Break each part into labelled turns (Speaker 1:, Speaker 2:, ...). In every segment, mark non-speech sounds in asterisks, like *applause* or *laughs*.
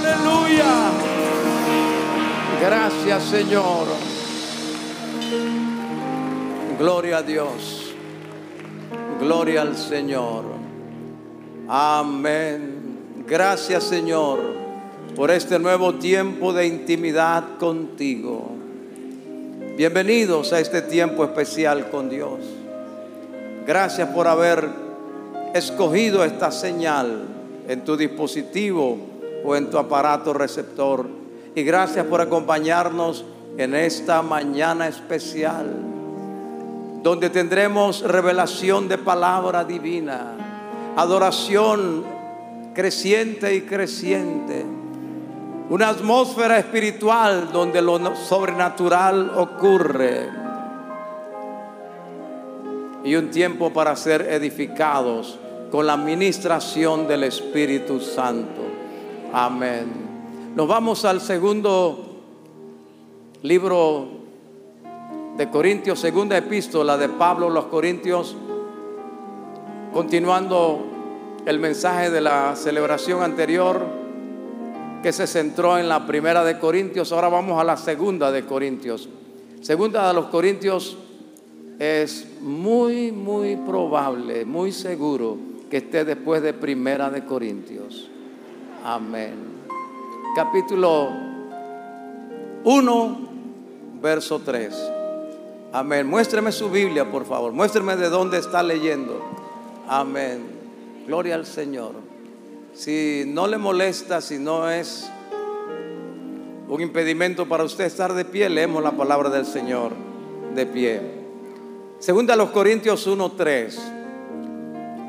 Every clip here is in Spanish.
Speaker 1: Aleluya. Gracias Señor. Gloria a Dios. Gloria al Señor. Amén. Gracias Señor por este nuevo tiempo de intimidad contigo. Bienvenidos a este tiempo especial con Dios. Gracias por haber escogido esta señal en tu dispositivo o en tu aparato receptor. Y gracias por acompañarnos en esta mañana especial, donde tendremos revelación de palabra divina, adoración creciente y creciente, una atmósfera espiritual donde lo sobrenatural ocurre y un tiempo para ser edificados con la administración del Espíritu Santo. Amén. Nos vamos al segundo libro de Corintios, segunda epístola de Pablo a los Corintios, continuando el mensaje de la celebración anterior que se centró en la primera de Corintios, ahora vamos a la segunda de Corintios. Segunda de los Corintios es muy, muy probable, muy seguro que esté después de Primera de Corintios. Amén. Capítulo 1, verso 3. Amén. Muéstreme su Biblia, por favor. Muéstreme de dónde está leyendo. Amén. Gloria al Señor. Si no le molesta, si no es un impedimento para usted estar de pie, leemos la palabra del Señor de pie. Segunda a los Corintios 1:3.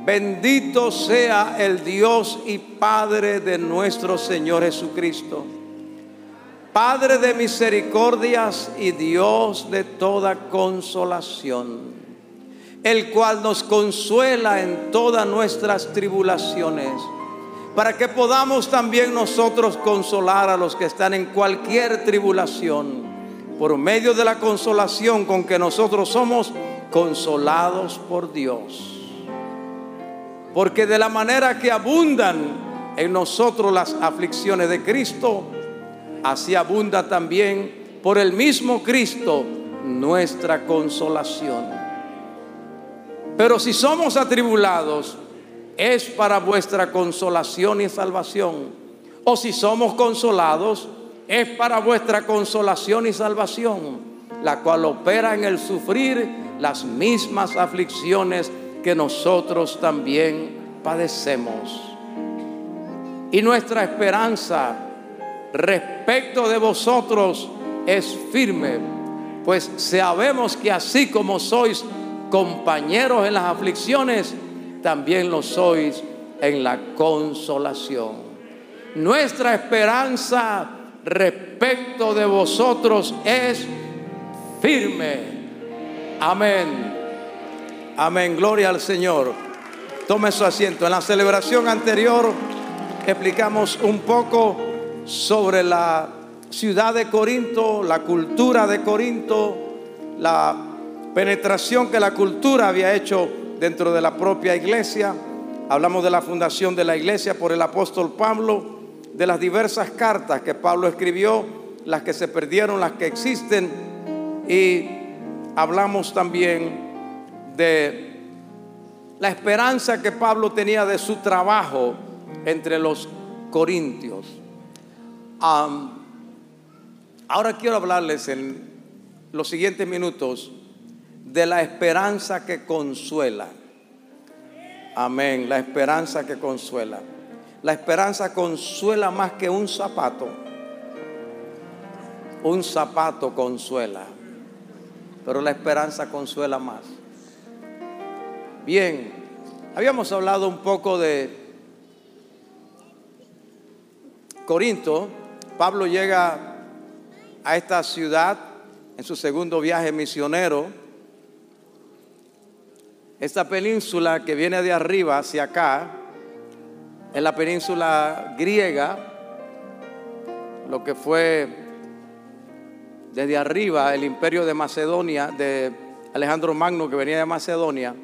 Speaker 1: Bendito sea el Dios y Padre de nuestro Señor Jesucristo. Padre de misericordias y Dios de toda consolación, el cual nos consuela en todas nuestras tribulaciones, para que podamos también nosotros consolar a los que están en cualquier tribulación, por medio de la consolación con que nosotros somos consolados por Dios. Porque de la manera que abundan en nosotros las aflicciones de Cristo, así abunda también por el mismo Cristo nuestra consolación. Pero si somos atribulados, es para vuestra consolación y salvación. O si somos consolados, es para vuestra consolación y salvación, la cual opera en el sufrir las mismas aflicciones que nosotros también padecemos. Y nuestra esperanza respecto de vosotros es firme, pues sabemos que así como sois compañeros en las aflicciones, también lo sois en la consolación. Nuestra esperanza respecto de vosotros es firme Amén. Amén. Gloria al Señor. Tome su asiento. En la celebración anterior explicamos un poco sobre la ciudad de Corinto, la cultura de Corinto, la penetración que la cultura había hecho dentro de la propia iglesia. Hablamos de la fundación de la iglesia por el apóstol Pablo, de las diversas cartas que Pablo escribió, las que se perdieron, las que existen y hablamos también de la esperanza que Pablo tenía de su trabajo entre los corintios. ahora quiero hablarles en los siguientes minutos de la esperanza que consuela. Amén, la esperanza que consuela. La esperanza consuela más que un zapato. Un zapato consuela pero la esperanza consuela más. Bien, habíamos hablado un poco de Corinto. Pablo llega a esta ciudad en su segundo viaje misionero. Esta península que viene de arriba hacia acá, es la península griega, lo que fue desde arriba el imperio de Macedonia, de Alejandro Magno que venía de Macedonia.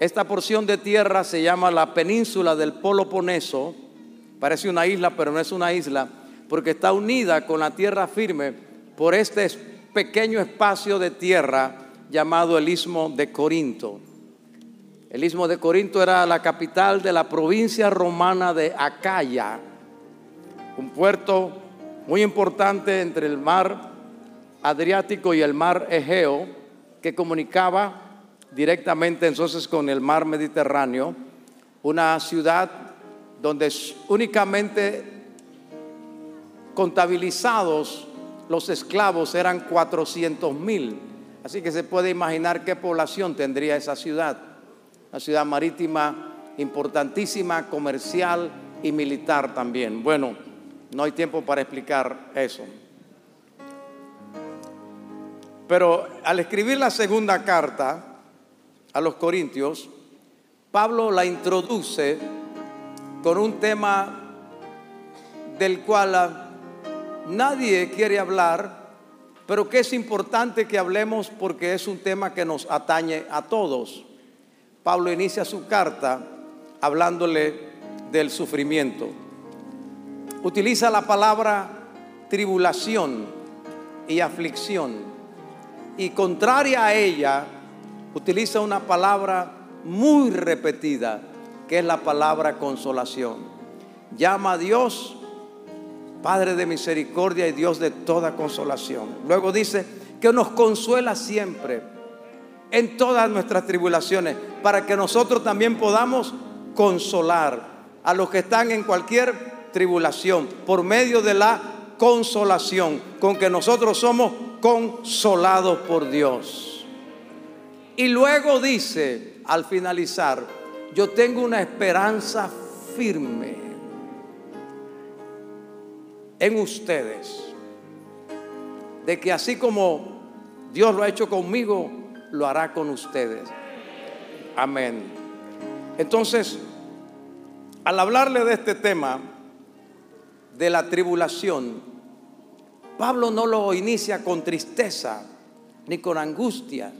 Speaker 1: Esta porción de tierra se llama la península del Peloponeso Parece una isla, pero no es una isla, porque está unida con la tierra firme por este pequeño espacio de tierra llamado el Istmo de Corinto. El Istmo de Corinto era la capital de la provincia romana de Acaya, un puerto muy importante entre el mar Adriático y el mar Egeo, que comunicaba directamente entonces con el mar Mediterráneo, una ciudad donde únicamente contabilizados los esclavos eran 400 mil. Así que se puede imaginar qué población tendría esa ciudad. Una ciudad marítima importantísima, comercial y militar también. Bueno, no hay tiempo para explicar eso. Pero al escribir la segunda carta a los Corintios, Pablo la introduce con un tema del cual nadie quiere hablar, pero que es importante que hablemos porque es un tema que nos atañe a todos. Pablo inicia su carta hablándole del sufrimiento. Utiliza la palabra tribulación y aflicción. Y contraria a ella, utiliza una palabra muy repetida, que es la palabra consolación. Llama a Dios Padre de misericordia y Dios de toda consolación. Luego dice que nos consuela siempre en todas nuestras tribulaciones, para que nosotros también podamos consolar a los que están en cualquier tribulación por medio de la consolación con que nosotros somos consolados por Dios. Y luego dice, al finalizar, yo tengo una esperanza firme en ustedes de que así como Dios lo ha hecho conmigo, lo hará con ustedes. Amén. Entonces, al hablarle de este tema, de la tribulación, Pablo no lo inicia con tristeza ni con angustia.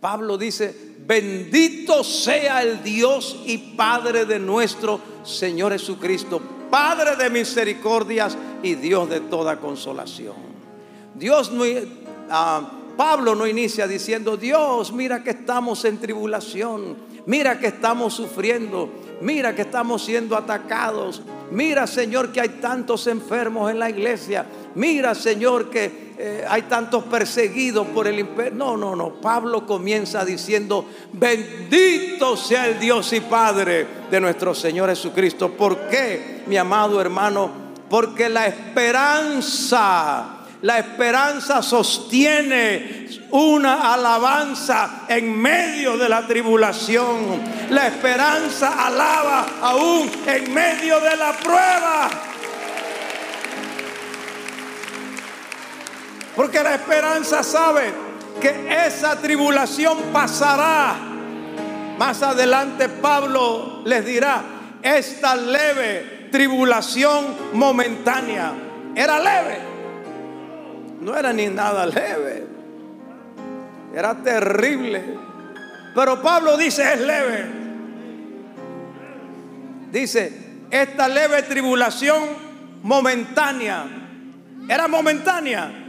Speaker 1: Pablo dice, bendito sea el Dios y Padre de nuestro Señor Jesucristo Padre de misericordias y Dios de toda consolación. Dios no, ah, Pablo no inicia diciendo, Dios, mira que estamos en tribulación, mira que estamos sufriendo, mira que estamos siendo atacados, mira Señor que hay tantos enfermos en la iglesia, mira Señor que eh, hay tantos perseguidos por el imperio. No, no, no. Pablo comienza diciendo, bendito sea el Dios y Padre de nuestro Señor Jesucristo. ¿Por qué, mi amado hermano? Porque la esperanza... La esperanza sostiene una alabanza en medio de la tribulación. La esperanza alaba aún en medio de la prueba. Porque la esperanza sabe que esa tribulación pasará. Más adelante Pablo les dirá, esta leve tribulación momentánea era leve. No era ni nada leve. Era terrible. Pero Pablo dice, es leve. Dice, esta leve tribulación momentánea. Era momentánea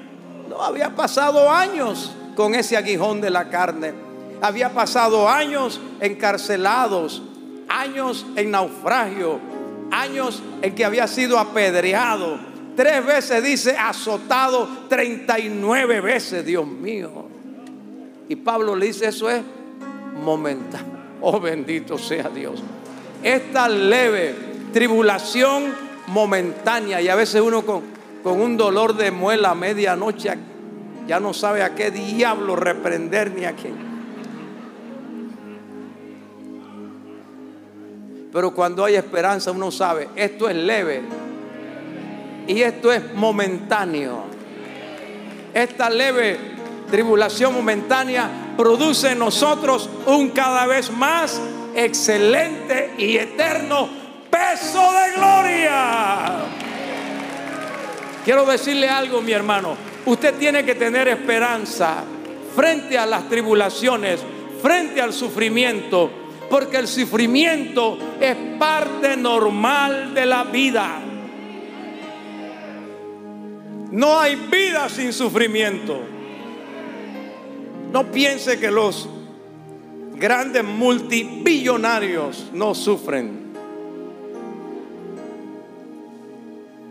Speaker 1: no, había pasado años con ese aguijón de la carne. Había pasado años encarcelados, años en naufragio, años en que había sido apedreado. Tres veces dice azotado, 39 veces, Dios mío. Y Pablo le dice, eso es momentáneo. Oh bendito sea Dios. Esta leve tribulación momentánea y a veces uno con, con un dolor de muela a medianoche, ya no sabe a qué diablo reprender ni a quién. Pero cuando hay esperanza uno sabe, esto es leve y esto es momentáneo. Esta leve tribulación momentánea produce en nosotros un cada vez más excelente y eterno peso de gloria. Quiero decirle algo, mi hermano. Usted tiene que tener esperanza frente a las tribulaciones, frente al sufrimiento, porque el sufrimiento es parte normal de la vida. No hay vida sin sufrimiento. No piense que los grandes multibillonarios no sufren.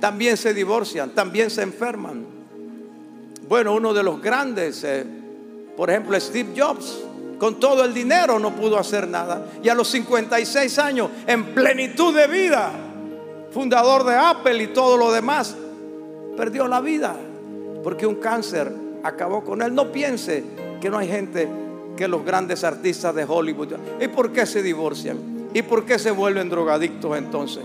Speaker 1: También se divorcian, también se enferman. Bueno, uno de los grandes, eh, por ejemplo, Steve Jobs, con todo el dinero no pudo hacer nada. Y a los 56 años, en plenitud de vida, fundador de Apple y todo lo demás, perdió la vida porque un cáncer acabó con él. No piense que no hay gente que los grandes artistas de Hollywood. ¿Y por qué se divorcian? ¿Y por qué se vuelven drogadictos entonces?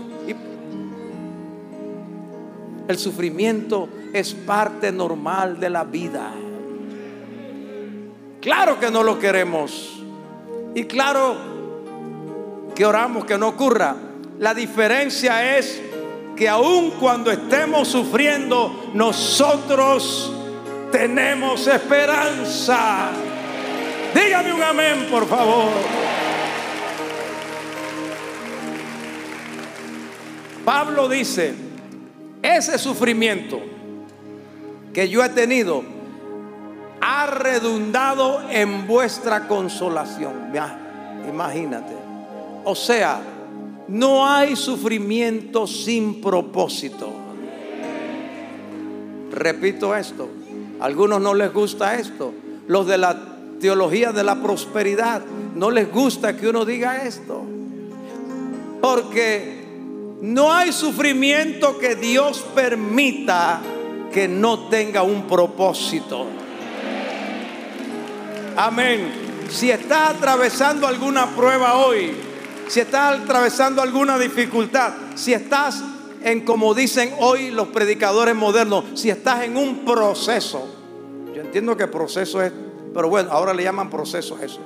Speaker 1: El sufrimiento es parte normal de la vida. Claro que no lo queremos. Y claro que oramos que no ocurra. La diferencia es que aun cuando estemos sufriendo, nosotros tenemos esperanza. Dígame un amén, por favor. Pablo dice, ese sufrimiento que yo he tenido ha redundado en vuestra consolación. Imagínate. O sea, no hay sufrimiento sin propósito. Repito esto. A algunos no les gusta esto. Los de la teología de la prosperidad no les gusta que uno diga esto. Porque no hay sufrimiento que Dios permita que no tenga un propósito. Amén. Si estás atravesando alguna prueba hoy, si estás atravesando alguna dificultad, si estás en, como dicen hoy los predicadores modernos, si estás en un proceso, yo entiendo que proceso es, pero bueno, ahora le llaman proceso eso.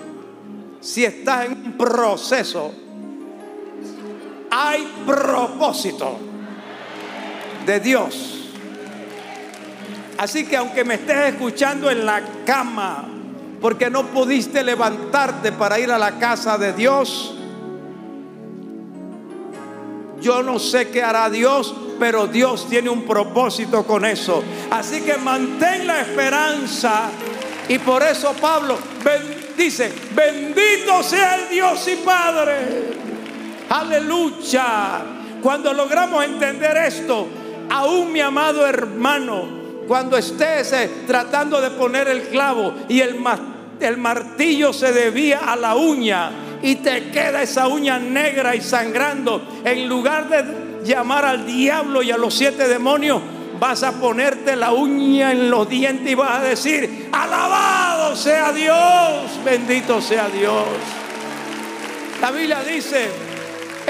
Speaker 1: Si estás en un proceso, hay propósito de Dios. Así que aunque me estés escuchando en la cama, porque no pudiste levantarte para ir a la casa de Dios, yo no sé qué hará Dios, pero Dios tiene un propósito con eso. Así que mantén la esperanza. Y por eso Pablo dice, bendito sea el Dios y Padre. Aleluya. Cuando logramos entender esto, aún mi amado hermano, cuando estés eh, tratando de poner el clavo y el, el martillo se debía a la uña, y te queda esa uña negra y sangrando, en lugar de llamar al diablo y a los siete demonios, vas a ponerte la uña en los dientes y vas a decir, alabado sea Dios, bendito sea Dios. La Biblia dice,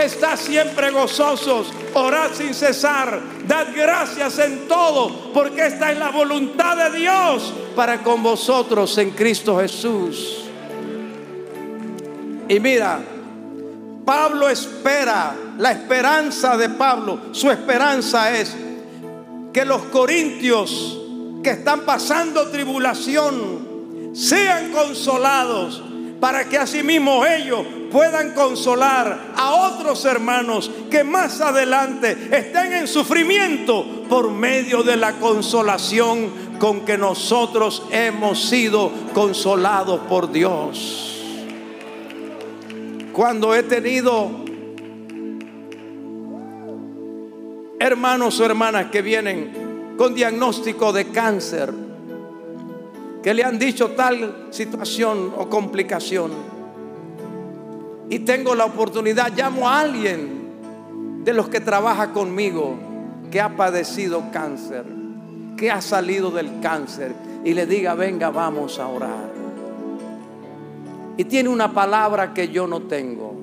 Speaker 1: está siempre gozosos, orad sin cesar, dad gracias en todo, porque esta es la voluntad de Dios para con vosotros en Cristo Jesús. Y mira, Pablo espera, la esperanza de Pablo, su esperanza es que los corintios que están pasando tribulación sean consolados para que asimismo ellos puedan consolar a otros hermanos que más adelante estén en sufrimiento por medio de la consolación con que nosotros hemos sido consolados por Dios. Cuando he tenido hermanos o hermanas que vienen con diagnóstico de cáncer, que le han dicho tal situación o complicación, y tengo la oportunidad, llamo a alguien de los que trabaja conmigo que ha padecido cáncer, que ha salido del cáncer, y le diga, venga, vamos a orar y tiene una palabra que yo no tengo.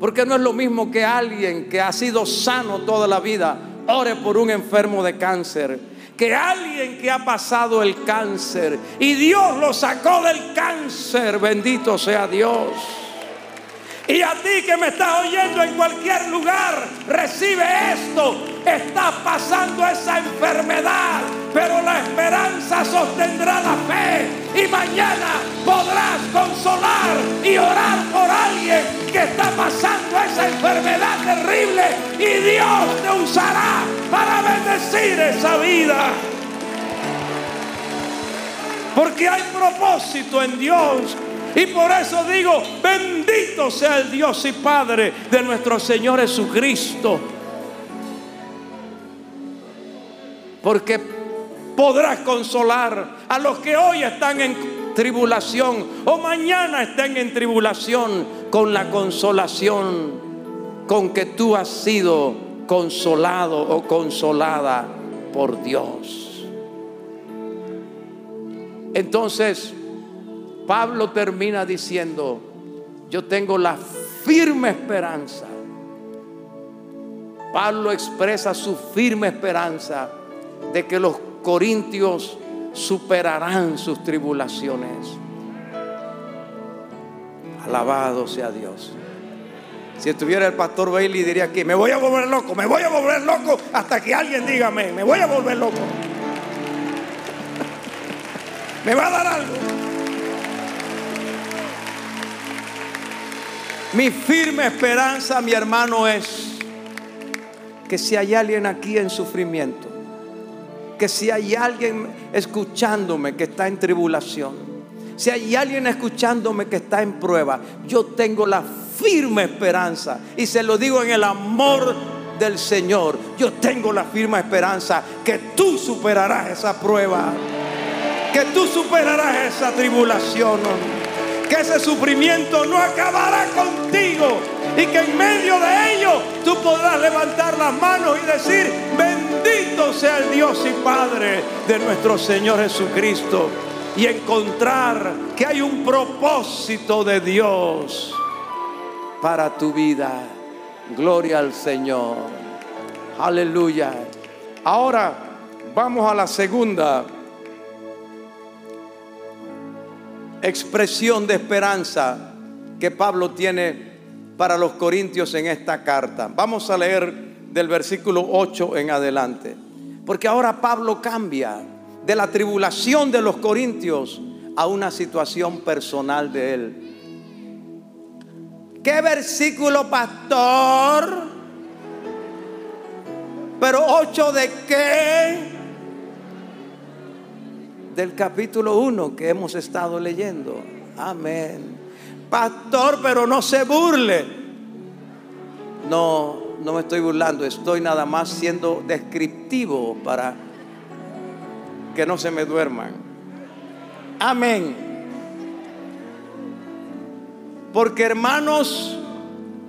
Speaker 1: Porque no es lo mismo que alguien que ha sido sano toda la vida ore por un enfermo de cáncer. Que alguien que ha pasado el cáncer y Dios lo sacó del cáncer. Bendito sea Dios. Y a ti que me estás oyendo en cualquier lugar, recibe esto. Estás pasando esa enfermedad, pero la esperanza sostendrá la fe. Y mañana podrás consolar y orar por que está pasando esa enfermedad terrible y Dios te usará para bendecir esa vida. Porque hay propósito en Dios. Y por eso digo, bendito sea el Dios y Padre de nuestro Señor Jesucristo. Porque podrás consolar a los que hoy están en tribulación o mañana estén en tribulación con la consolación con que tú has sido consolado o consolada por Dios. Entonces, Pablo termina diciendo, yo tengo la firme esperanza. Pablo expresa su firme esperanza de que los corintios superarán sus tribulaciones. Alabado sea Dios. Si estuviera el pastor Bailey diría aquí, me voy a volver loco, me voy a volver loco hasta que alguien dígame, me voy a volver loco. *laughs* me va a dar algo. Mi firme esperanza, mi hermano, es que si hay alguien aquí en sufrimiento, que si hay alguien escuchándome que está en tribulación, si hay alguien escuchándome que está en prueba, yo tengo la firme esperanza. Y se lo digo en el amor del Señor, yo tengo la firme esperanza que tú superarás esa prueba, que tú superarás esa tribulación, que ese sufrimiento no acabará contigo y que en medio de ello tú podrás levantar las manos y decir, bendito sea el Dios y Padre de nuestro Señor Jesucristo y encontrar que hay un propósito de Dios para tu vida. Gloria al Señor. Aleluya. Ahora vamos a la segunda expresión de esperanza que Pablo tiene para los corintios en esta carta. Vamos a leer del versículo 8 en adelante. Porque ahora Pablo cambia de la tribulación de los corintios a una situación personal de él. ¿Qué versículo, pastor? Pero 8 de qué? Del capítulo 1 que hemos estado leyendo. Amén. Pastor, pero no se burle. No, no me estoy burlando, estoy nada más siendo descriptivo para que no se me duerman. Amén. Porque hermanos,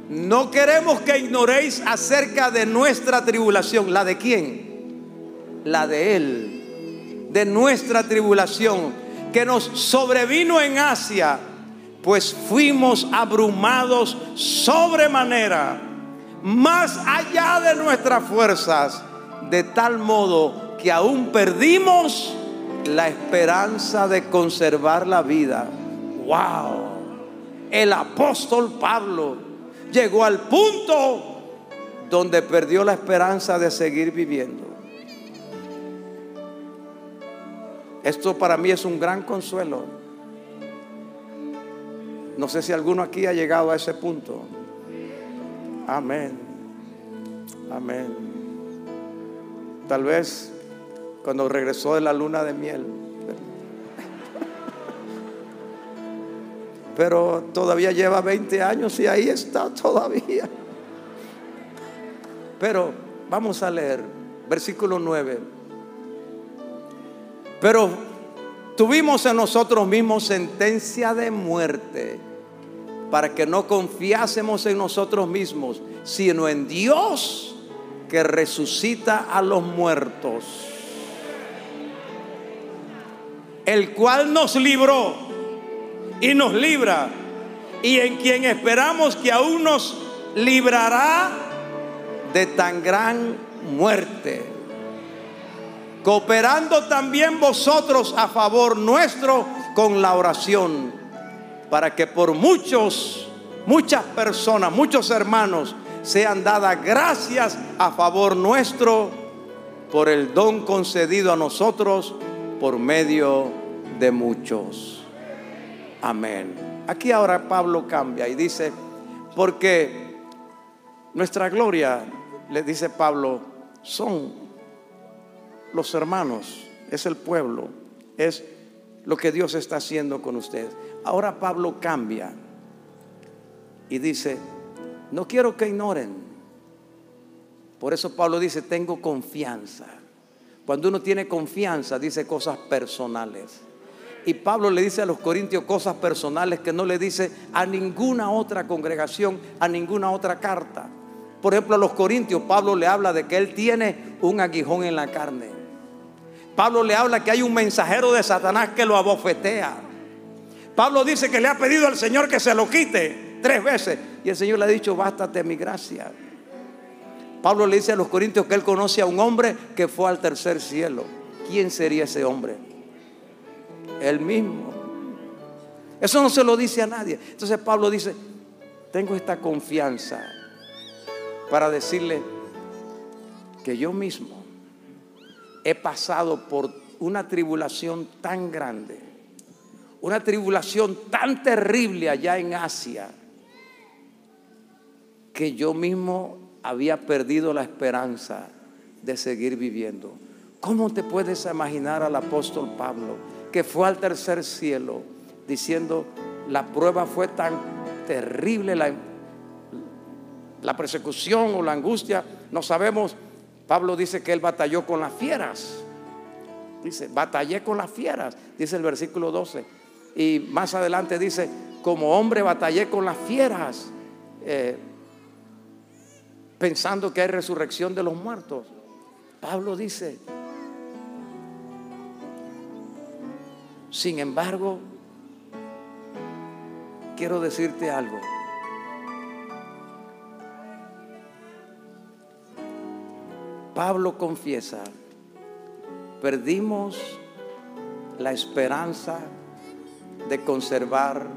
Speaker 1: no queremos que ignoréis acerca de nuestra tribulación. ¿La de quién? La de Él. De nuestra tribulación que nos sobrevino en Asia, pues fuimos abrumados sobremanera, más allá de nuestras fuerzas, de tal modo que aún perdimos la esperanza de conservar la vida. ¡Wow! el apóstol Pablo llegó al punto donde perdió la esperanza de seguir viviendo. Esto para mí es un gran consuelo. No sé si alguno aquí ha llegado a ese punto. Amén. Amén. Tal vez cuando regresó de la luna de miel pero todavía lleva 20 años y ahí está todavía. Pero vamos a leer versículo 9. Pero tuvimos en nosotros mismos sentencia de muerte para que no confiásemos en nosotros mismos, sino en Dios que resucita a los muertos, el cual nos libró y nos libra, y en quien esperamos que aún nos librará de tan gran muerte, cooperando también vosotros a favor nuestro con la oración, para que por muchos, muchas personas, muchos hermanos, sean dadas gracias a favor nuestro por el don concedido a nosotros por medio de muchos. Amén. Aquí ahora Pablo cambia y dice, Porque nuestra gloria, le dice Pablo, son los hermanos, es el pueblo, es lo que Dios está haciendo con ustedes. Ahora Pablo cambia y dice, no quiero que ignoren. Por eso Pablo dice, tengo confianza. Cuando uno tiene confianza, dice cosas personales. Y Pablo le dice a los corintios cosas personales que no le dice a ninguna otra congregación, a ninguna otra carta. Por ejemplo, a los corintios, Pablo le habla de que él tiene un aguijón en la carne. Pablo le habla que hay un mensajero de Satanás que lo abofetea. Pablo dice que le ha pedido al Señor que se lo quite tres veces. Y el Señor le ha dicho, bástate mi gracia. Pablo le dice a los corintios que él conoce a un hombre que fue al tercer cielo. ¿Quién sería ese hombre? Él mismo. Eso no se lo dice a nadie. Entonces Pablo dice, tengo esta confianza para decirle que yo mismo he pasado por una tribulación tan grande, una tribulación tan terrible allá en Asia, que yo mismo había perdido la esperanza de seguir viviendo. ¿Cómo te puedes imaginar al apóstol Pablo que fue al tercer cielo diciendo, la prueba fue tan terrible, la, la persecución o la angustia, no sabemos. Pablo dice que él batalló con las fieras. Dice, batallé con las fieras, dice el versículo 12. Y más adelante dice, como hombre batallé con las fieras. Eh, pensando que hay resurrección de los muertos. Pablo dice, sin embargo, quiero decirte algo. Pablo confiesa, perdimos la esperanza de conservar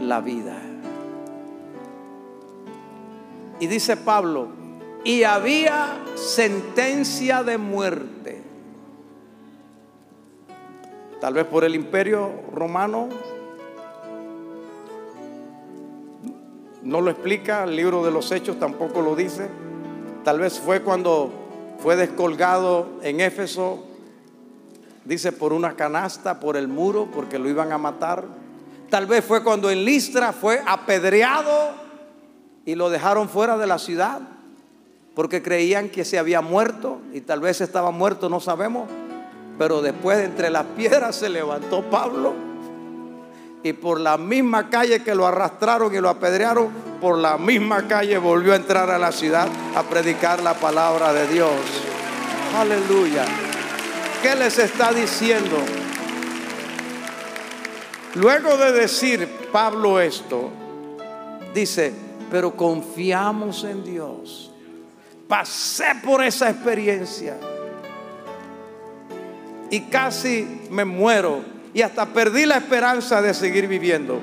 Speaker 1: la vida. Y dice Pablo, y había sentencia de muerte. Tal vez por el imperio romano. No lo explica, el libro de los hechos tampoco lo dice. Tal vez fue cuando fue descolgado en Éfeso, dice por una canasta, por el muro, porque lo iban a matar. Tal vez fue cuando en Listra fue apedreado y lo dejaron fuera de la ciudad porque creían que se había muerto y tal vez estaba muerto, no sabemos. Pero después entre las piedras se levantó Pablo y por la misma calle que lo arrastraron y lo apedrearon, por la misma calle volvió a entrar a la ciudad a predicar la palabra de Dios. Aleluya. ¿Qué les está diciendo? Luego de decir Pablo esto, dice, pero confiamos en Dios. Pasé por esa experiencia y casi me muero y hasta perdí la esperanza de seguir viviendo,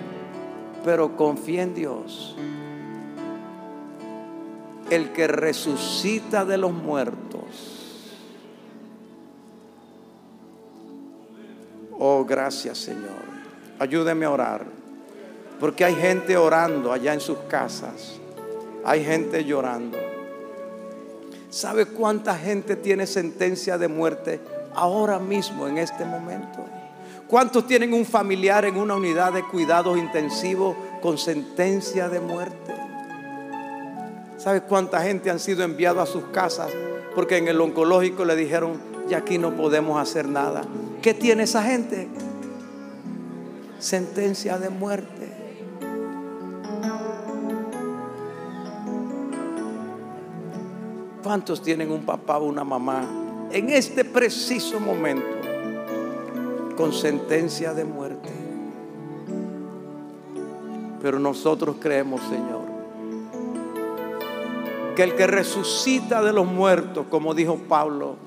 Speaker 1: pero confié en Dios. El que resucita de los muertos. Oh, gracias Señor. Ayúdeme a orar. Porque hay gente orando allá en sus casas. Hay gente llorando. ¿Sabe cuánta gente tiene sentencia de muerte ahora mismo, en este momento? ¿Cuántos tienen un familiar en una unidad de cuidados intensivos con sentencia de muerte? ¿Sabe cuánta gente han sido enviados a sus casas porque en el oncológico le dijeron, ya aquí no podemos hacer nada? ¿Qué tiene esa gente? Sentencia de muerte. ¿Cuántos tienen un papá o una mamá en este preciso momento con sentencia de muerte? Pero nosotros creemos, Señor, que el que resucita de los muertos, como dijo Pablo,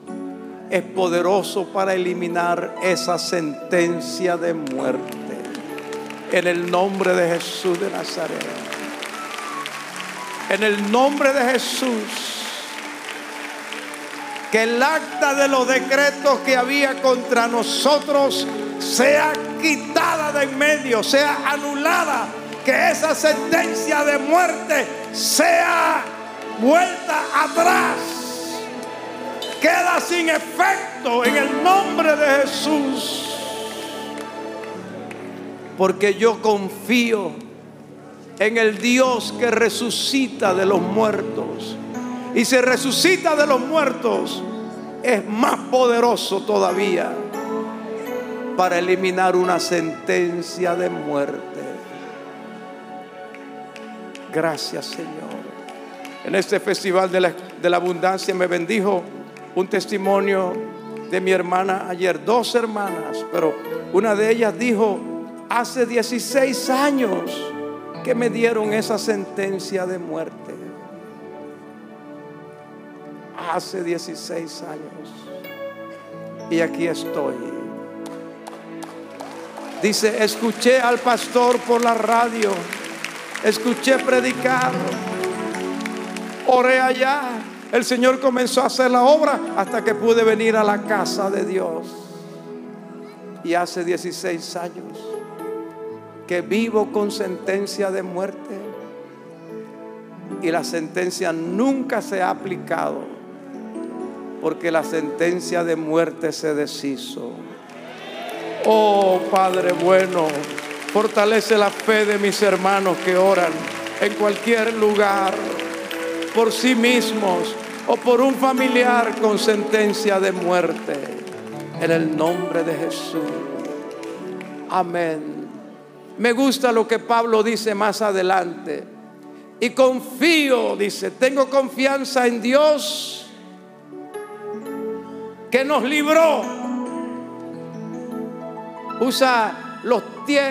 Speaker 1: es poderoso para eliminar esa sentencia de muerte. En el nombre de Jesús de Nazaret. En el nombre de Jesús que el acta de los decretos que había contra nosotros sea quitada de en medio, sea anulada, que esa sentencia de muerte sea vuelta atrás. Queda sin efecto en el nombre de Jesús. Porque yo confío en el Dios que resucita de los muertos. Y si resucita de los muertos, es más poderoso todavía para eliminar una sentencia de muerte. Gracias Señor. En este festival de la, abundancia me bendijo un testimonio de mi hermana ayer, dos hermanas, pero una de ellas dijo, hace 16 años que me dieron esa sentencia de muerte. Hace 16 años. Y aquí estoy. Dice, escuché al pastor por la radio, escuché predicar, oré allá. El Señor comenzó a hacer la obra hasta que pude venir a la casa de Dios. Y hace 16 años que vivo con sentencia de muerte. Y la sentencia nunca se ha aplicado porque la sentencia de muerte se deshizo. Oh Padre bueno, fortalece la fe de mis hermanos que oran en cualquier lugar por sí mismos o por un familiar con sentencia de muerte. En el nombre de Jesús. Amén. Me gusta lo que Pablo dice más adelante. Y confío, dice, tengo confianza en Dios que nos libró usa los,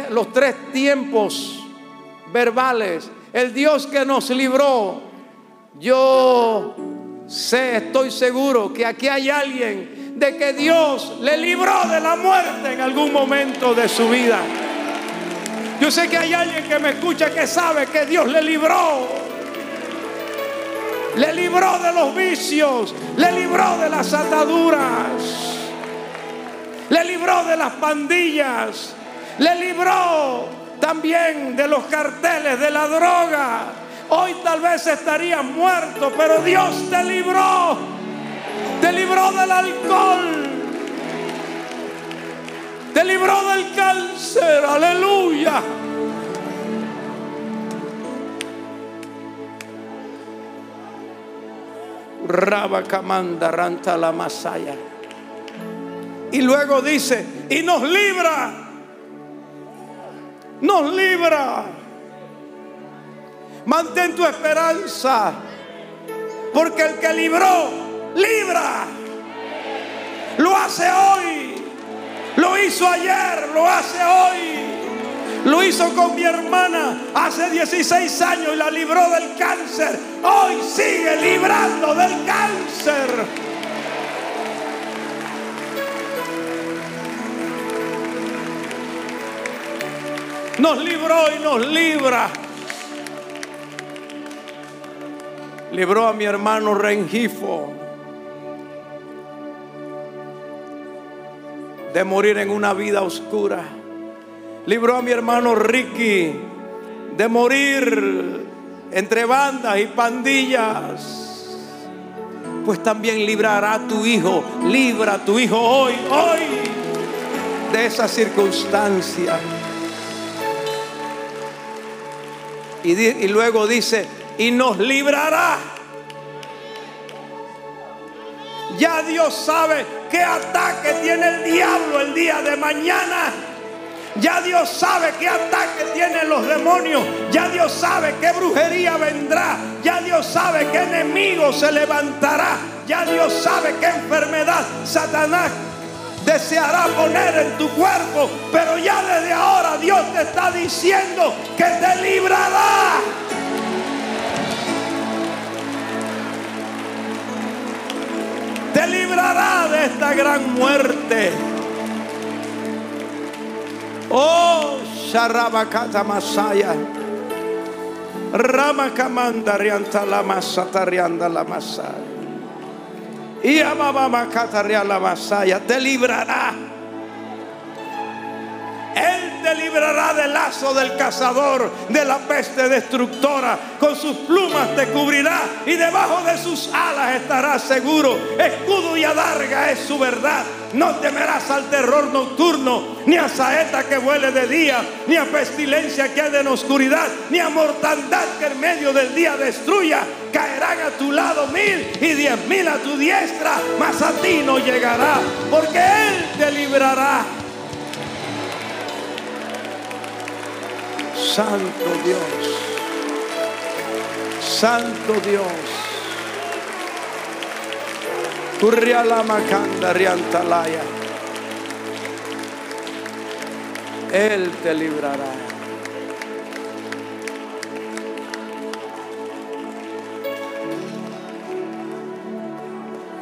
Speaker 1: los tres tiempos verbales. El Dios que nos libró. Yo sé, estoy seguro que aquí hay alguien de que Dios le libró de la muerte en algún momento de su vida. Yo sé que hay alguien que me escucha que sabe que Dios le libró. Le libró de los vicios, le libró de las ataduras le libró de las pandillas, le libró también de los carteles, de la droga. Hoy tal vez estarías muerto, pero Dios te libró. Te libró del alcohol. Te libró del cáncer. Aleluya. Raba Kamanda Ranta la Masaya. Y luego dice, y nos libra. Nos libra. Mantén tu esperanza. Porque el que libró, libra. Lo hace hoy. Lo hizo ayer, lo hace hoy. Lo hizo con mi hermana hace 16 años y la libró del cáncer. Hoy sigue librando del cáncer. nos libró y nos libra. Libró a mi hermano Rengifo de morir en una vida oscura. Libró a mi hermano Ricky de morir entre bandas y pandillas. Pues también librará a tu hijo, libra a tu hijo hoy, hoy de esa circunstancia. Y, luego dice, y nos librará. Ya Dios sabe qué ataque tiene el diablo el día de mañana. Ya Dios sabe qué ataque tienen los demonios. Ya Dios sabe qué brujería vendrá. Ya Dios sabe qué enemigo se levantará. Ya Dios sabe qué enfermedad Satanás deseará poner en tu cuerpo, pero ya desde ahora Dios te está diciendo que te librará. Muerte. Oh, Sharabakata Masaya. Rama Kamanda Rianta la Masaya. Y a la Masaya te librará. Él te librará del lazo del cazador, de la peste destructora. Con sus plumas te cubrirá y debajo de sus alas estarás seguro. Escudo y adarga es su verdad. No temerás al terror nocturno, ni a saeta que vuele de día, ni a pestilencia que hay en oscuridad, ni a mortandad que en medio del día destruya. Caerán a tu lado mil y diez mil a tu diestra, mas a ti no llegará, porque Él te librará. Santo Dios, Santo Dios. Kurriala Makanda Riantalaya. Él te librará.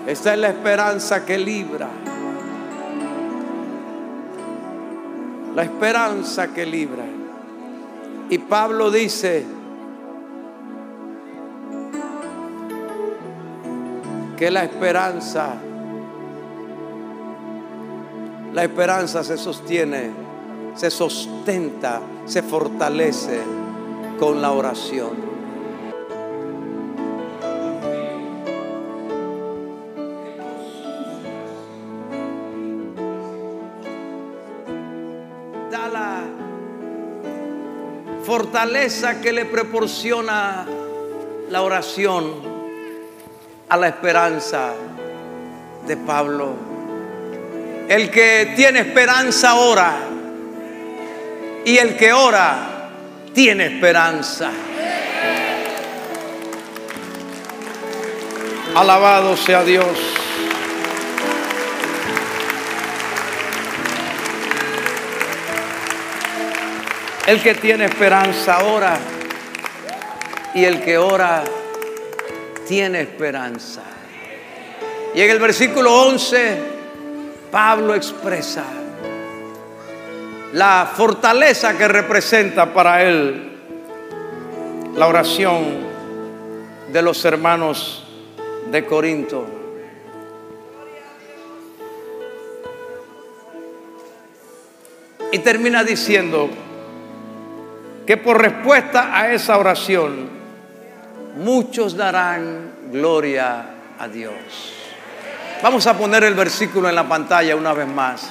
Speaker 1: Esta es la esperanza que libra. La esperanza que libra. Y Pablo dice, que la esperanza, la esperanza se sostiene, se sustenta, se fortalece con la oración. Da la fortaleza que le proporciona la oración a la esperanza de Pablo. El que tiene esperanza ora y el que ora tiene esperanza. Alabado sea Dios. El que tiene esperanza ora y el que ora tiene esperanza. Y en el versículo 11, Pablo expresa la fortaleza que representa para él la oración de los hermanos de Corinto. Y termina diciendo que por respuesta a esa oración, muchos darán gloria a Dios. Vamos a poner el versículo en la pantalla una vez más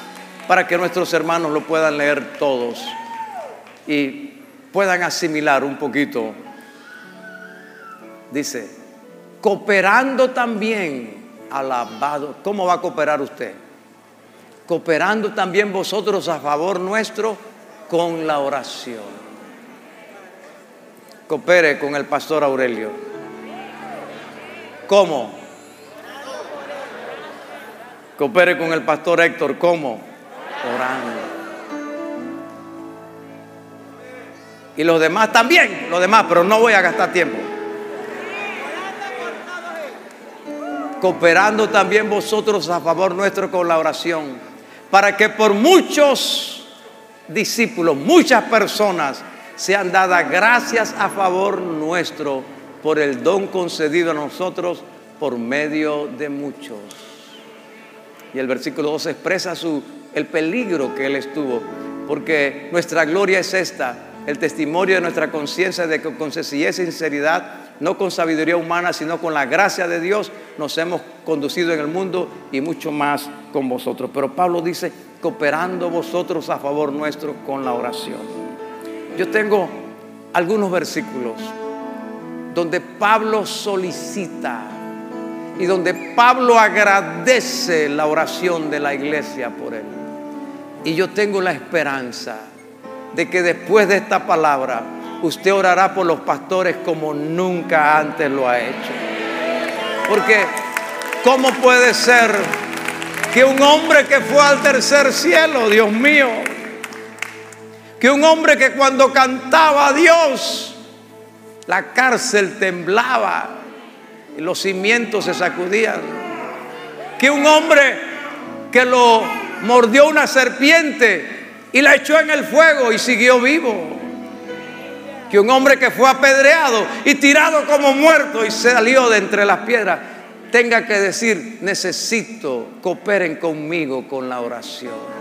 Speaker 1: para que nuestros hermanos lo puedan leer todos y puedan asimilar un poquito. Dice, cooperando también, alabado, ¿cómo va a cooperar usted? Cooperando también vosotros a favor nuestro con la oración coopere con el pastor Aurelio. ¿Cómo? Coopere con el pastor Héctor. ¿Cómo? Orando. Y los demás también, los demás, pero no voy a gastar tiempo. Cooperando también vosotros a favor nuestro con la oración, para que por muchos discípulos, muchas personas, sean dadas gracias a favor nuestro por el don concedido a nosotros por medio de muchos. Y el versículo 2 expresa su, el peligro que él estuvo, porque nuestra gloria es esta, el testimonio de nuestra conciencia de que con sencillez y sinceridad, no con sabiduría humana, sino con la gracia de Dios, nos hemos conducido en el mundo y mucho más con vosotros. Pero Pablo dice, cooperando vosotros a favor nuestro con la oración. Yo tengo algunos versículos donde Pablo solicita y donde Pablo agradece la oración de la iglesia por él. Y yo tengo la esperanza de que después de esta palabra usted orará por los pastores como nunca antes lo ha hecho. Porque ¿cómo puede ser que un hombre que fue al tercer cielo, Dios mío, que un hombre que cuando cantaba a Dios, la cárcel temblaba y los cimientos se sacudían. Que un hombre que lo mordió una serpiente y la echó en el fuego y siguió vivo. Que un hombre que fue apedreado y tirado como muerto y salió de entre las piedras tenga que decir, necesito, cooperen conmigo con la oración.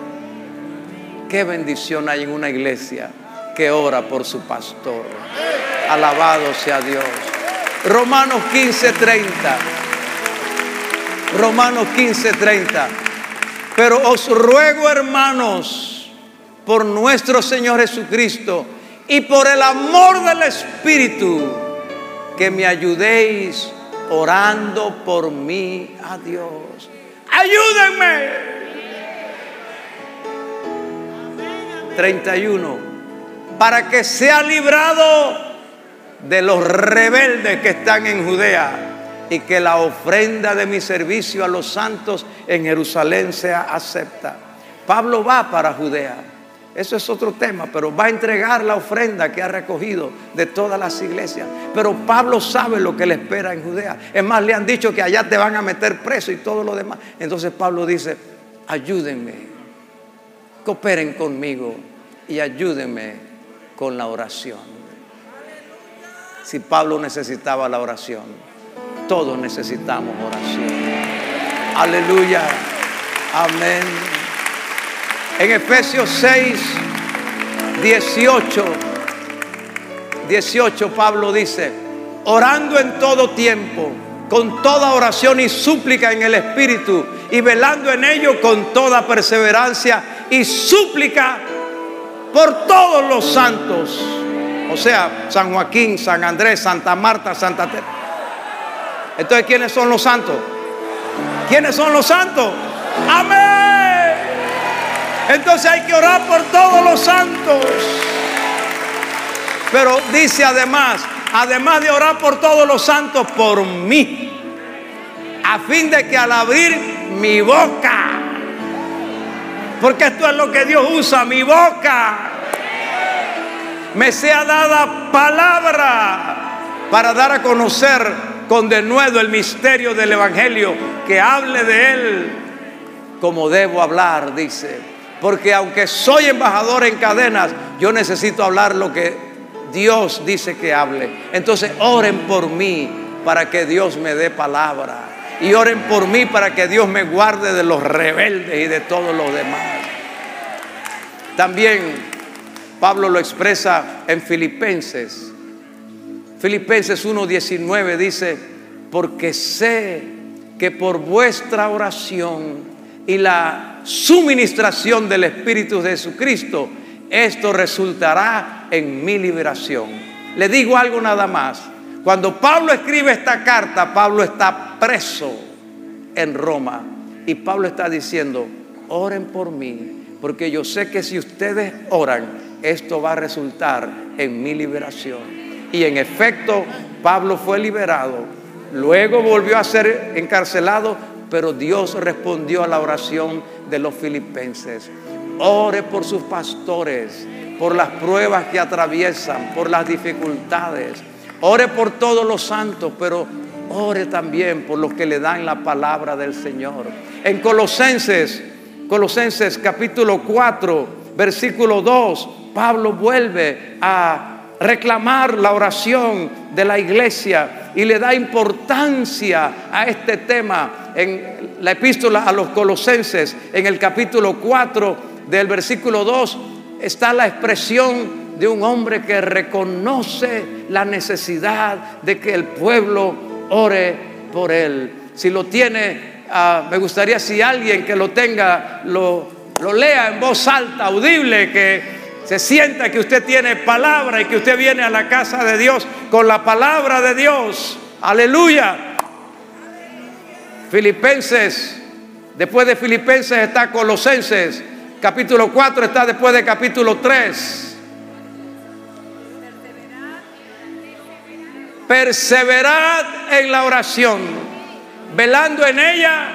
Speaker 1: Qué bendición hay en una iglesia que ora por su pastor. Alabado sea Dios. Romanos 15:30. Romanos 15:30. Pero os ruego, hermanos, por nuestro Señor Jesucristo y por el amor del Espíritu, que me ayudéis orando por mí a Dios. Ayúdenme. 31. Para que sea librado de los rebeldes que están en Judea y que la ofrenda de mi servicio a los santos en Jerusalén sea acepta. Pablo va para Judea. Eso es otro tema, pero va a entregar la ofrenda que ha recogido de todas las iglesias. Pero Pablo sabe lo que le espera en Judea. Es más, le han dicho que allá te van a meter preso y todo lo demás. Entonces Pablo dice, ayúdenme, cooperen conmigo y ayúdenme con la oración. Si Pablo necesitaba la oración, todos necesitamos oración. Aleluya. Amén. En Efesios 6, 18, 18 Pablo dice, orando en todo tiempo, con toda oración y súplica en el Espíritu, y velando en ello con toda perseverancia y súplica por todos los santos. O sea, San Joaquín, San Andrés, Santa Marta, Santa Teresa. Entonces, ¿quiénes son los santos? ¿Quiénes son los santos? Amén. Entonces hay que orar por todos los santos. Pero dice además, además de orar por todos los santos, por mí. A fin de que al abrir mi boca, porque esto es lo que Dios usa, mi boca, me sea dada palabra para dar a conocer con denuedo el misterio del Evangelio, que hable de él como debo hablar, dice. Porque aunque soy embajador en cadenas, yo necesito hablar lo que Dios dice que hable. Entonces oren por mí para que Dios me dé palabra. Y oren por mí para que Dios me guarde de los rebeldes y de todos los demás. También Pablo lo expresa en Filipenses Filipenses 1:19 dice, porque sé que por vuestra oración y la suministración del Espíritu de Jesucristo, esto resultará en mi liberación. Le digo algo nada más. Cuando Pablo escribe esta carta, Pablo está preso en Roma. Y Pablo está diciendo, oren por mí, porque yo sé que si ustedes oran, esto va a resultar en mi liberación. Y en efecto, Pablo fue liberado. Luego volvió a ser encarcelado, pero Dios respondió a la oración de los filipenses. Ore por sus pastores, por las pruebas que atraviesan, por las dificultades. Ore por todos los santos, pero ore también por los que le dan la palabra del Señor. En Colosenses, Colosenses capítulo 4, versículo 2, Pablo vuelve a reclamar la oración de la iglesia y le da importancia a este tema en la epístola a los colosenses, en el capítulo 4 del versículo 2, está la expresión de un hombre que reconoce la necesidad de que el pueblo ore por él. Si lo tiene, ah, me gustaría si alguien que lo tenga, lo, lo lea en voz alta, audible, que se sienta que usted tiene palabra y que usted viene a la casa de Dios con la palabra de Dios. Aleluya. Filipenses, después de Filipenses está Colosenses, capítulo 4 está después de capítulo 3. Perseverad en la oración, velando en ella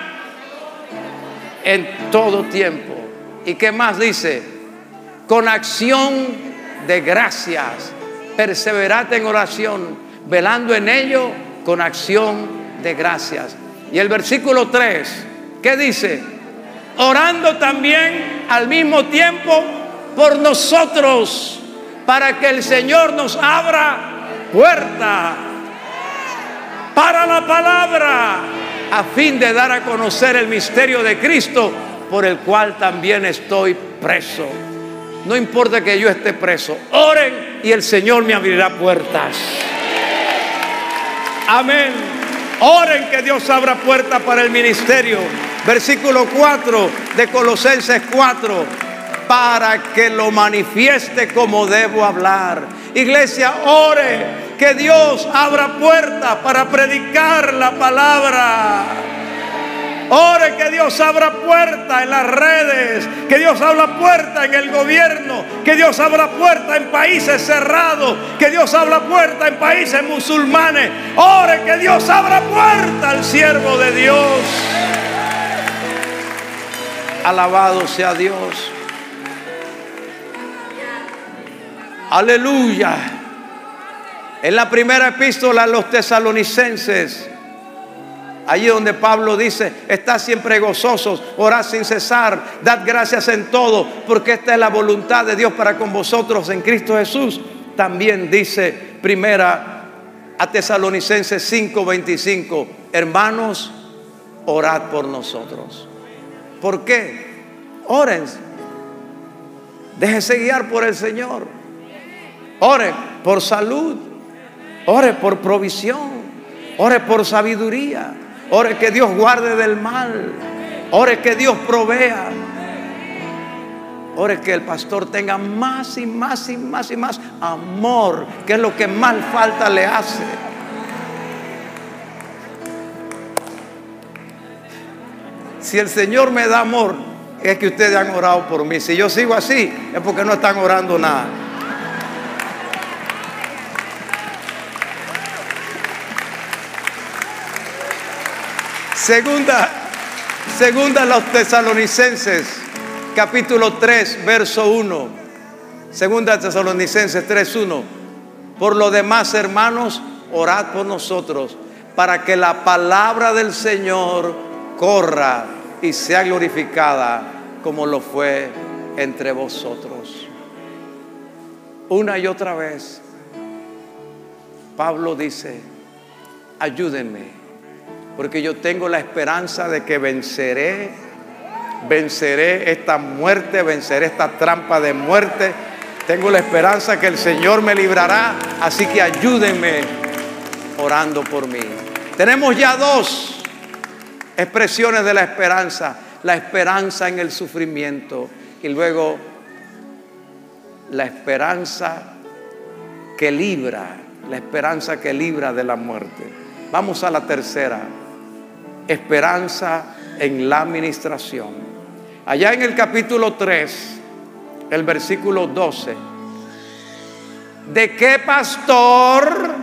Speaker 1: en todo tiempo. ¿Y qué más dice? con acción de gracias. Perseverad en oración, velando en ello con acción de gracias. Y el versículo 3, ¿qué dice? Orando también al mismo tiempo por nosotros, para que el Señor nos abra puerta para la palabra, a fin de dar a conocer el misterio de Cristo, por el cual también estoy preso No importa que yo esté preso, oren y el Señor me abrirá puertas. Amén. Oren que Dios abra puertas para el ministerio. Versículo 4 de Colosenses 4. Para que lo manifieste como debo hablar. Iglesia, ore que Dios abra puertas para predicar la palabra. Ore que Dios abra puertas en las redes, que Dios abra puertas en el gobierno, que Dios abra puertas en países cerrados, que Dios abra puertas en países musulmanes. Ore que Dios abra puertas al siervo de Dios. Alabado sea Dios. Aleluya. En la primera epístola a los tesalonicenses, allí donde Pablo dice, está siempre gozosos, orad sin cesar, dad gracias en todo, porque esta es la voluntad de Dios para con vosotros en Cristo Jesús. También dice primera a tesalonicenses 5:25, hermanos, orad por nosotros. ¿Por qué? Oren. Déjese guiar por el Señor. Oren por salud. Ore por provisión. Ore por sabiduría. Ore que Dios guarde del mal. Ore que Dios provea. Ore que el pastor tenga más y más y más y más amor, que es lo que más falta le hace. Si el Señor me da amor, es que ustedes han orado por mí. Si yo sigo así, es porque no están orando nada. Segunda, segunda los tesalonicenses, capítulo 3, verso 1. Segunda tesalonicenses 3, 1. Por lo demás, hermanos, orad por nosotros para que la palabra del Señor corra y sea glorificada como lo fue entre vosotros. Una y otra vez, Pablo dice, ayúdenme porque yo tengo la esperanza de que venceré, venceré esta muerte, venceré esta trampa de muerte. Tengo la esperanza que el Señor me librará, así que ayúdenme orando por mí. Tenemos ya dos expresiones de la esperanza. La esperanza en el sufrimiento y luego la esperanza que libra, la esperanza que libra de la muerte. Vamos a la tercera esperanza en la administración. Allá en el capítulo 3, el versículo 12, ¿de qué pastor?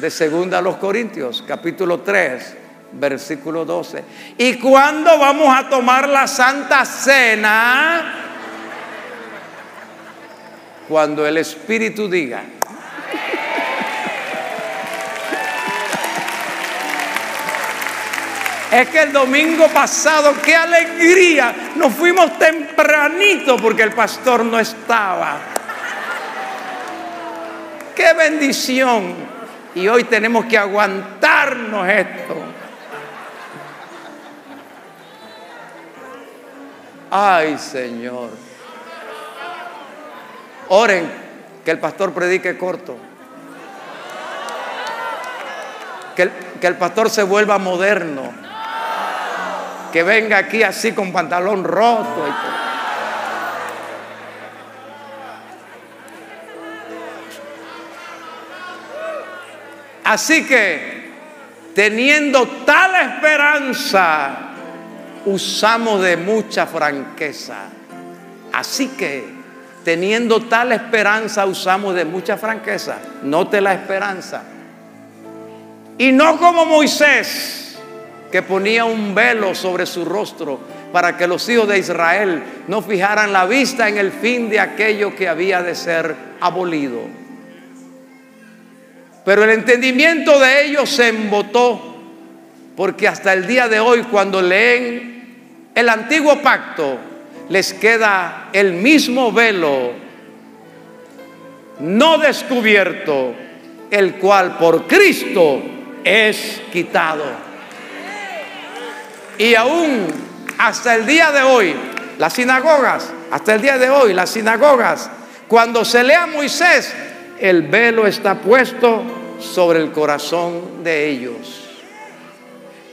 Speaker 1: De segunda a los Corintios, capítulo 3, versículo 12. ¿Y cuándo vamos a tomar la santa cena? Cuando el Espíritu diga, Es que el domingo pasado, qué alegría, nos fuimos tempranito porque el pastor no estaba. Qué bendición. Y hoy tenemos que aguantarnos esto. Ay, Señor. Oren que el pastor predique corto. Que el, que el pastor se vuelva moderno que venga aquí así con pantalón roto. Así que, teniendo tal esperanza, usamos de mucha franqueza. Así que, teniendo tal esperanza, usamos de mucha franqueza. Note la esperanza. Y no como Moisés que ponía un velo sobre su rostro para que los hijos de Israel no fijaran la vista en el fin de aquello que había de ser abolido. Pero el entendimiento de ellos se embotó, porque hasta el día de hoy cuando leen el antiguo pacto, les queda el mismo velo no descubierto, el cual por Cristo es quitado. Y aún hasta el día de hoy, las sinagogas, hasta el día de hoy, las sinagogas, cuando se lea Moisés, el velo está puesto sobre el corazón de ellos.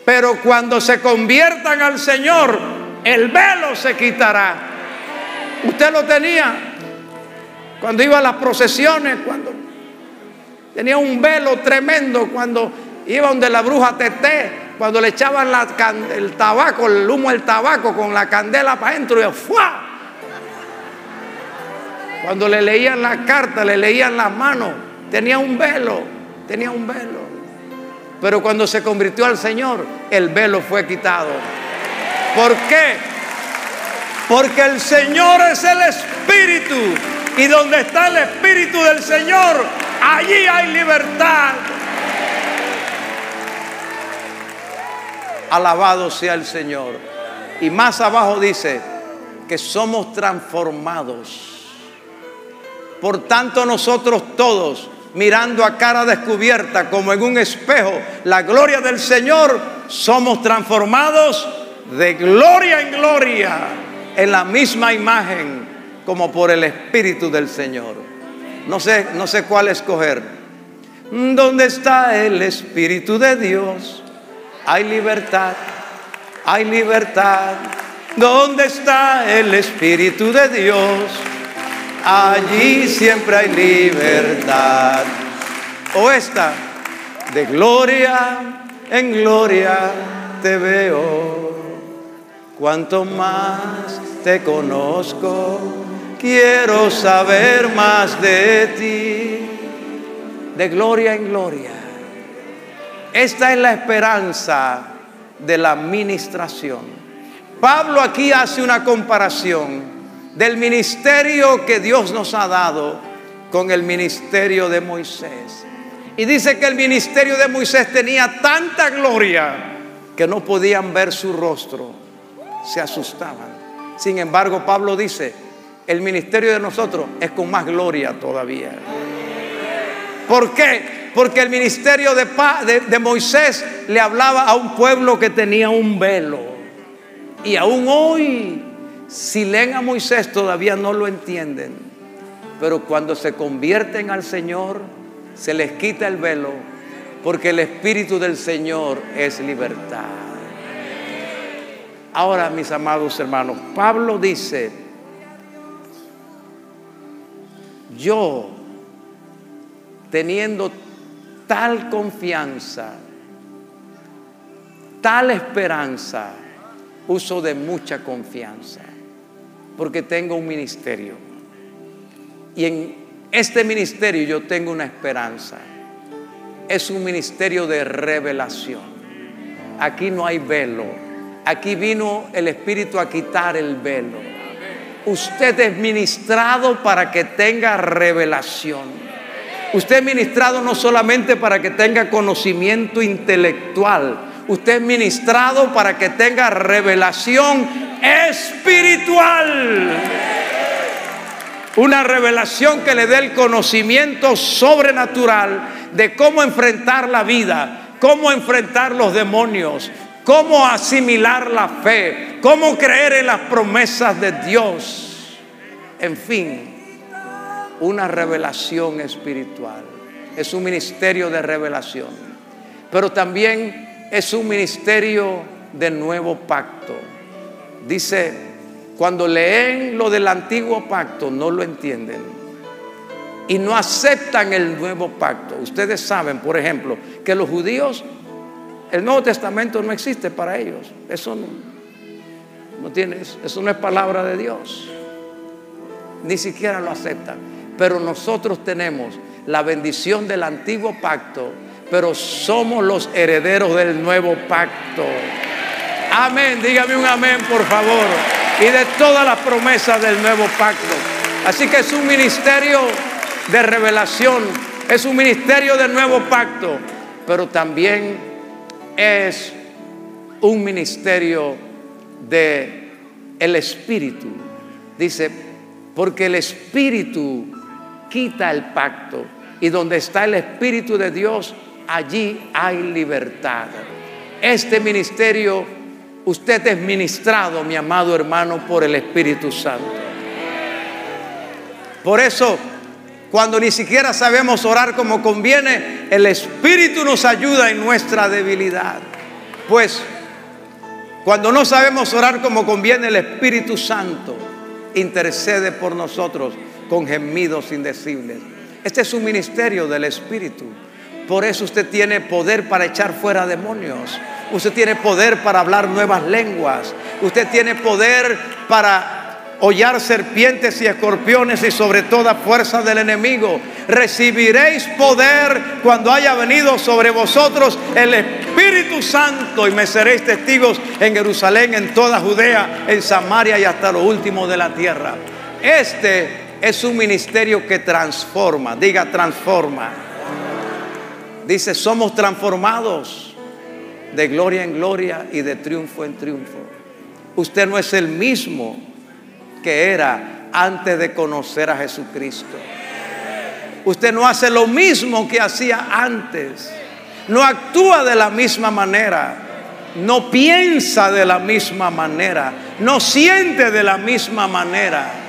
Speaker 1: Pero cuando se conviertan al Señor, el velo se quitará. Usted lo tenía cuando iba a las procesiones, cuando tenía un velo tremendo, cuando iba donde la bruja Teté, cuando le echaban el tabaco, el humo del tabaco con la candela para adentro y ¡fua! Cuando le leían la carta, le leían las manos, tenía un velo, tenía un velo. Pero cuando se convirtió al Señor, el velo fue quitado. ¿Por qué? Porque el Señor es el Espíritu. Y donde está el Espíritu del Señor, allí hay libertad. Alabado sea el Señor. Y más abajo dice que somos transformados. Por tanto nosotros todos, mirando a cara descubierta como en un espejo la gloria del Señor, somos transformados de gloria en gloria en la misma imagen como por el Espíritu del Señor. No sé, no sé cuál escoger. ¿Dónde está el Espíritu de Dios? Hay libertad, hay libertad. ¿Dónde está el Espíritu de Dios? Allí siempre hay libertad. O esta, de gloria en gloria te veo. Cuanto más te conozco, quiero saber más de ti. De gloria en gloria. Esta es la esperanza de la ministración. Pablo aquí hace una comparación del ministerio que Dios nos ha dado con el ministerio de Moisés. Y dice que el ministerio de Moisés tenía tanta gloria que no podían ver su rostro, se asustaban. Sin embargo, Pablo dice, el ministerio de nosotros es con más gloria todavía. ¿Por qué? Porque el ministerio de, Moisés le hablaba a un pueblo que tenía un velo. Y aún hoy, si leen a Moisés, todavía no lo entienden. Pero cuando se convierten al Señor, se les quita el velo, porque el Espíritu del Señor es libertad. Ahora, mis amados hermanos, Pablo dice, yo, teniendo tal confianza, tal esperanza, uso de mucha confianza, porque tengo un ministerio. Y en este ministerio yo tengo una esperanza. Es un ministerio de revelación. Aquí no hay velo. Aquí vino el Espíritu a quitar el velo. Usted es ministrado para que tenga revelación. Usted es ministrado no solamente para que tenga conocimiento intelectual, usted es ministrado para que tenga revelación espiritual. Una revelación que le dé el conocimiento sobrenatural de cómo enfrentar la vida, cómo enfrentar los demonios, cómo asimilar la fe, cómo creer en las promesas de Dios. En fin, una revelación espiritual. Es un ministerio de revelación. Pero también es un ministerio de nuevo pacto. Dice, cuando leen lo del antiguo pacto no lo entienden y no aceptan el nuevo pacto. Ustedes saben, por ejemplo, que los judíos, el Nuevo Testamento no existe para ellos. Eso no, no tiene, eso no es palabra de Dios. Ni siquiera lo aceptan pero nosotros tenemos la bendición del antiguo pacto, pero somos los herederos del nuevo pacto. Amén, dígame un amén por favor. Y de todas las promesas del nuevo pacto. Así que es un ministerio de revelación, es un ministerio del nuevo pacto, pero también es un ministerio de el espíritu. Dice, porque el espíritu quita el pacto. Y donde está el Espíritu de Dios, allí hay libertad. Este ministerio Usted es ministrado, mi amado hermano, por el Espíritu Santo. Por eso, cuando ni siquiera sabemos orar como conviene, el Espíritu nos ayuda en nuestra debilidad. Pues, cuando no sabemos orar como conviene, el Espíritu Santo intercede por nosotros con gemidos indecibles. Este es un ministerio del Espíritu. Por eso usted tiene poder para echar fuera demonios. Usted tiene poder para hablar nuevas lenguas. Usted tiene poder para hollar serpientes y escorpiones y sobre toda fuerza del enemigo. Recibiréis poder cuando haya venido sobre vosotros el Espíritu Santo y me seréis testigos en Jerusalén, en toda Judea, en Samaria y hasta lo último de la tierra. Este es un ministerio que transforma, diga transforma. Dice, somos transformados de gloria en gloria y de triunfo en triunfo. Usted no es el mismo que era antes de conocer a Jesucristo. Usted no hace lo mismo que hacía antes. No actúa de la misma manera. No piensa de la misma manera. No siente de la misma manera.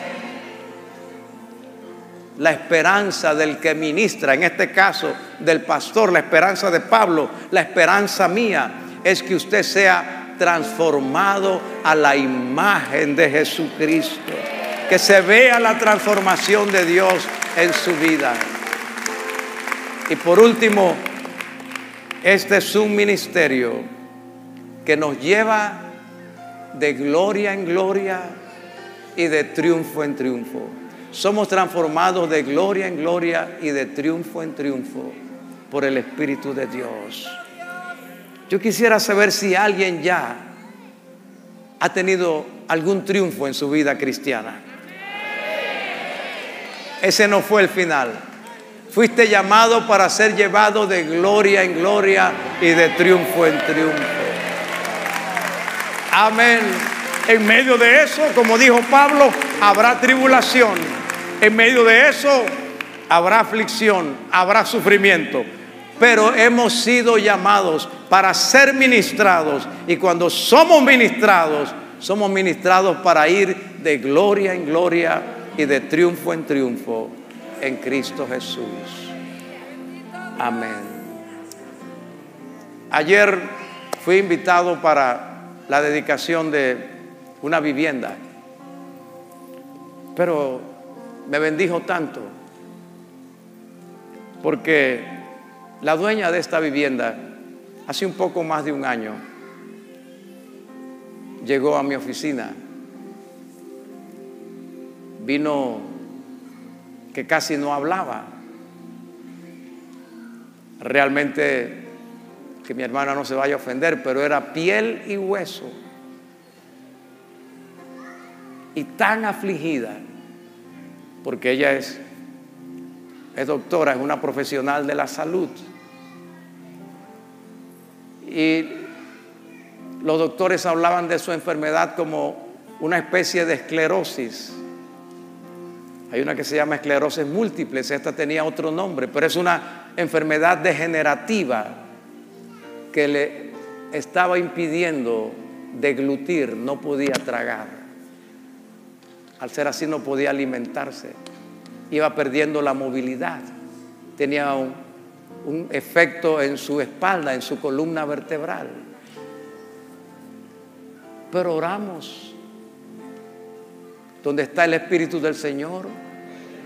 Speaker 1: La esperanza del que ministra, en este caso del pastor, la esperanza de Pablo, la esperanza mía es que usted sea transformado a la imagen de Jesucristo. Que se vea la transformación de Dios en su vida. Y por último, este es un ministerio que nos lleva de gloria en gloria y de triunfo en triunfo. Somos transformados de gloria en gloria y de triunfo en triunfo por el Espíritu de Dios. Yo quisiera saber si alguien ya ha tenido algún triunfo en su vida cristiana. Ese no fue el final. Fuiste llamado para ser llevado de gloria en gloria y de triunfo en triunfo. Amén. En medio de eso, como dijo Pablo, habrá tribulación. En medio de eso, habrá aflicción, habrá sufrimiento pero hemos sido llamados para ser ministrados y cuando somos ministrados, somos ministrados para ir de gloria en gloria y de triunfo en triunfo en Cristo Jesús. Amén. Ayer fui invitado para la dedicación de una vivienda, pero me bendijo tanto porque la dueña de esta vivienda, hace un poco más de un año, llegó a mi oficina. Vino que casi no hablaba. Realmente, que mi hermana no se vaya a ofender, pero era piel y hueso. Y tan afligida, porque ella es, es doctora, es una profesional de la salud. Y los doctores hablaban de su enfermedad como una especie de esclerosis. Hay una que se llama esclerosis múltiple, esta tenía otro nombre, pero es una enfermedad degenerativa que le estaba impidiendo deglutir, no podía tragar. Al ser así no podía alimentarse, iba perdiendo la movilidad, tenía un, un efecto en su espalda, en su columna vertebral. Pero oramos. Donde está el Espíritu del Señor,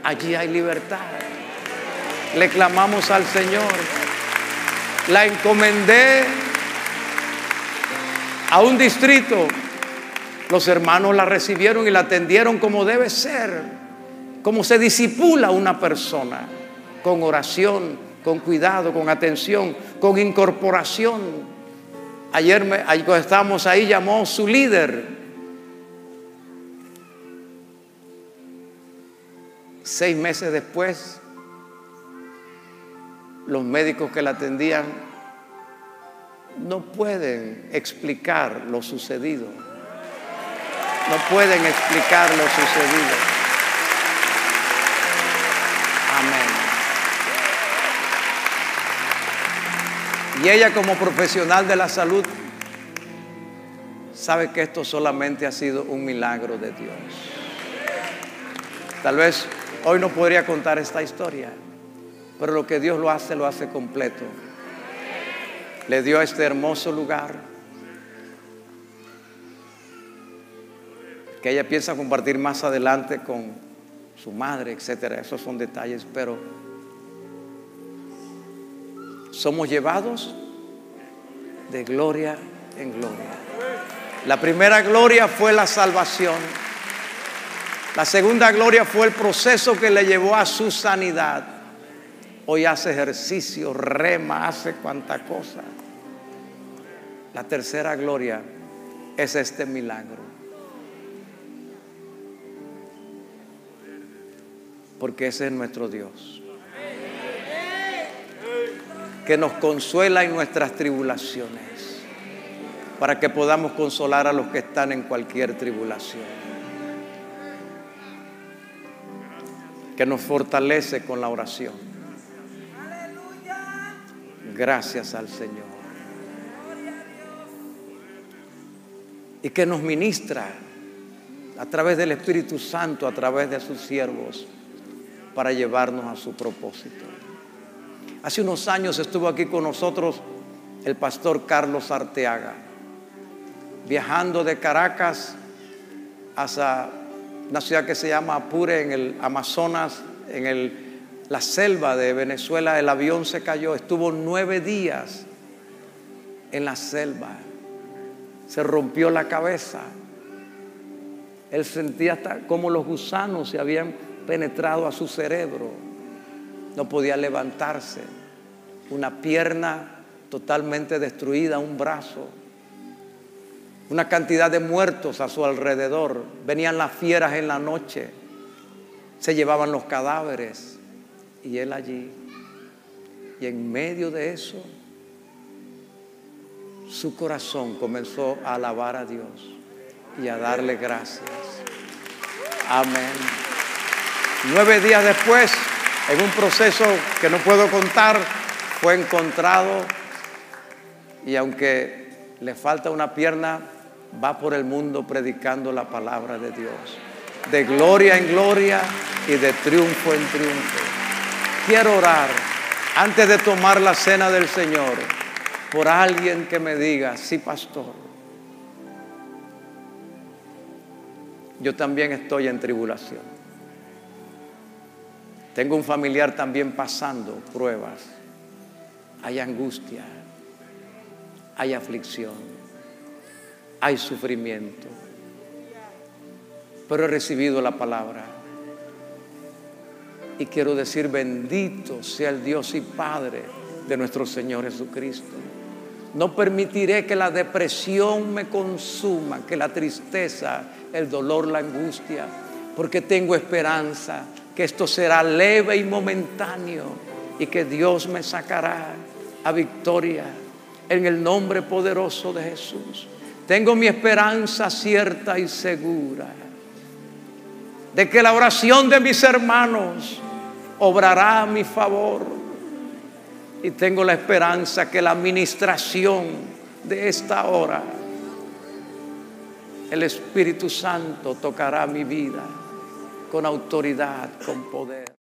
Speaker 1: allí hay libertad. Le clamamos al Señor. La encomendé a un distrito. Los hermanos la recibieron y la atendieron como debe ser, como se disipula una persona, con oración, con cuidado, con atención, con incorporación. Ayer me, cuando estábamos ahí llamó su líder. Seis meses después, los médicos que la atendían no pueden explicar lo sucedido. No pueden explicar lo sucedido. Amén. Y ella como profesional de la salud sabe que esto solamente ha sido un milagro de Dios. Tal vez hoy no podría contar esta historia, pero lo que Dios lo hace, lo hace completo. Le dio este hermoso lugar que ella piensa compartir más adelante con su madre, etcétera. Esos son detalles, pero somos llevados de gloria en gloria. La primera gloria fue la salvación. La segunda gloria fue el proceso que le llevó a su sanidad. Hoy hace ejercicio, rema, hace cuanta cosa. La tercera gloria es este milagro. Porque ese es nuestro Dios. Que nos consuela en nuestras tribulaciones. Para que podamos consolar a los que están en cualquier tribulación. Que nos fortalece con la oración Gracias al Señor. Y que nos ministra a través del Espíritu Santo, a través de sus siervos, para llevarnos a su propósito. Hace unos años estuvo aquí con nosotros el pastor Carlos Arteaga, viajando de Caracas hasta una ciudad que se llama Apure en el Amazonas, en el la selva de Venezuela, el avión se cayó, estuvo nueve días en la selva, se rompió la cabeza. Él sentía hasta como los gusanos se habían penetrado a su cerebro, no podía levantarse, una pierna totalmente destruida, un brazo, una cantidad de muertos a su alrededor, venían las fieras en la noche, se llevaban los cadáveres y él allí. Y en medio de eso, su corazón comenzó a alabar a Dios y a darle gracias. Amén. Nueve días después, en un proceso que no puedo contar, fue encontrado y aunque le falta una pierna, va por el mundo predicando la palabra de Dios. De gloria en gloria y de triunfo en triunfo quiero orar antes de tomar la cena del Señor por alguien que me diga, sí, pastor, yo también estoy en tribulación. Tengo un familiar también pasando pruebas. Hay angustia, hay aflicción, hay sufrimiento. Pero he recibido la palabra y quiero decir, bendito sea el Dios y Padre de nuestro Señor Jesucristo. No permitiré que la depresión me consuma, que la tristeza, el dolor, la angustia, porque tengo esperanza que esto será leve y momentáneo y que Dios me sacará a victoria en el nombre poderoso de Jesús. Tengo mi esperanza cierta y segura de que la oración de mis hermanos obrará a mi favor. Y tengo la esperanza que la administración de esta hora, el Espíritu Santo tocará mi vida con autoridad, con poder.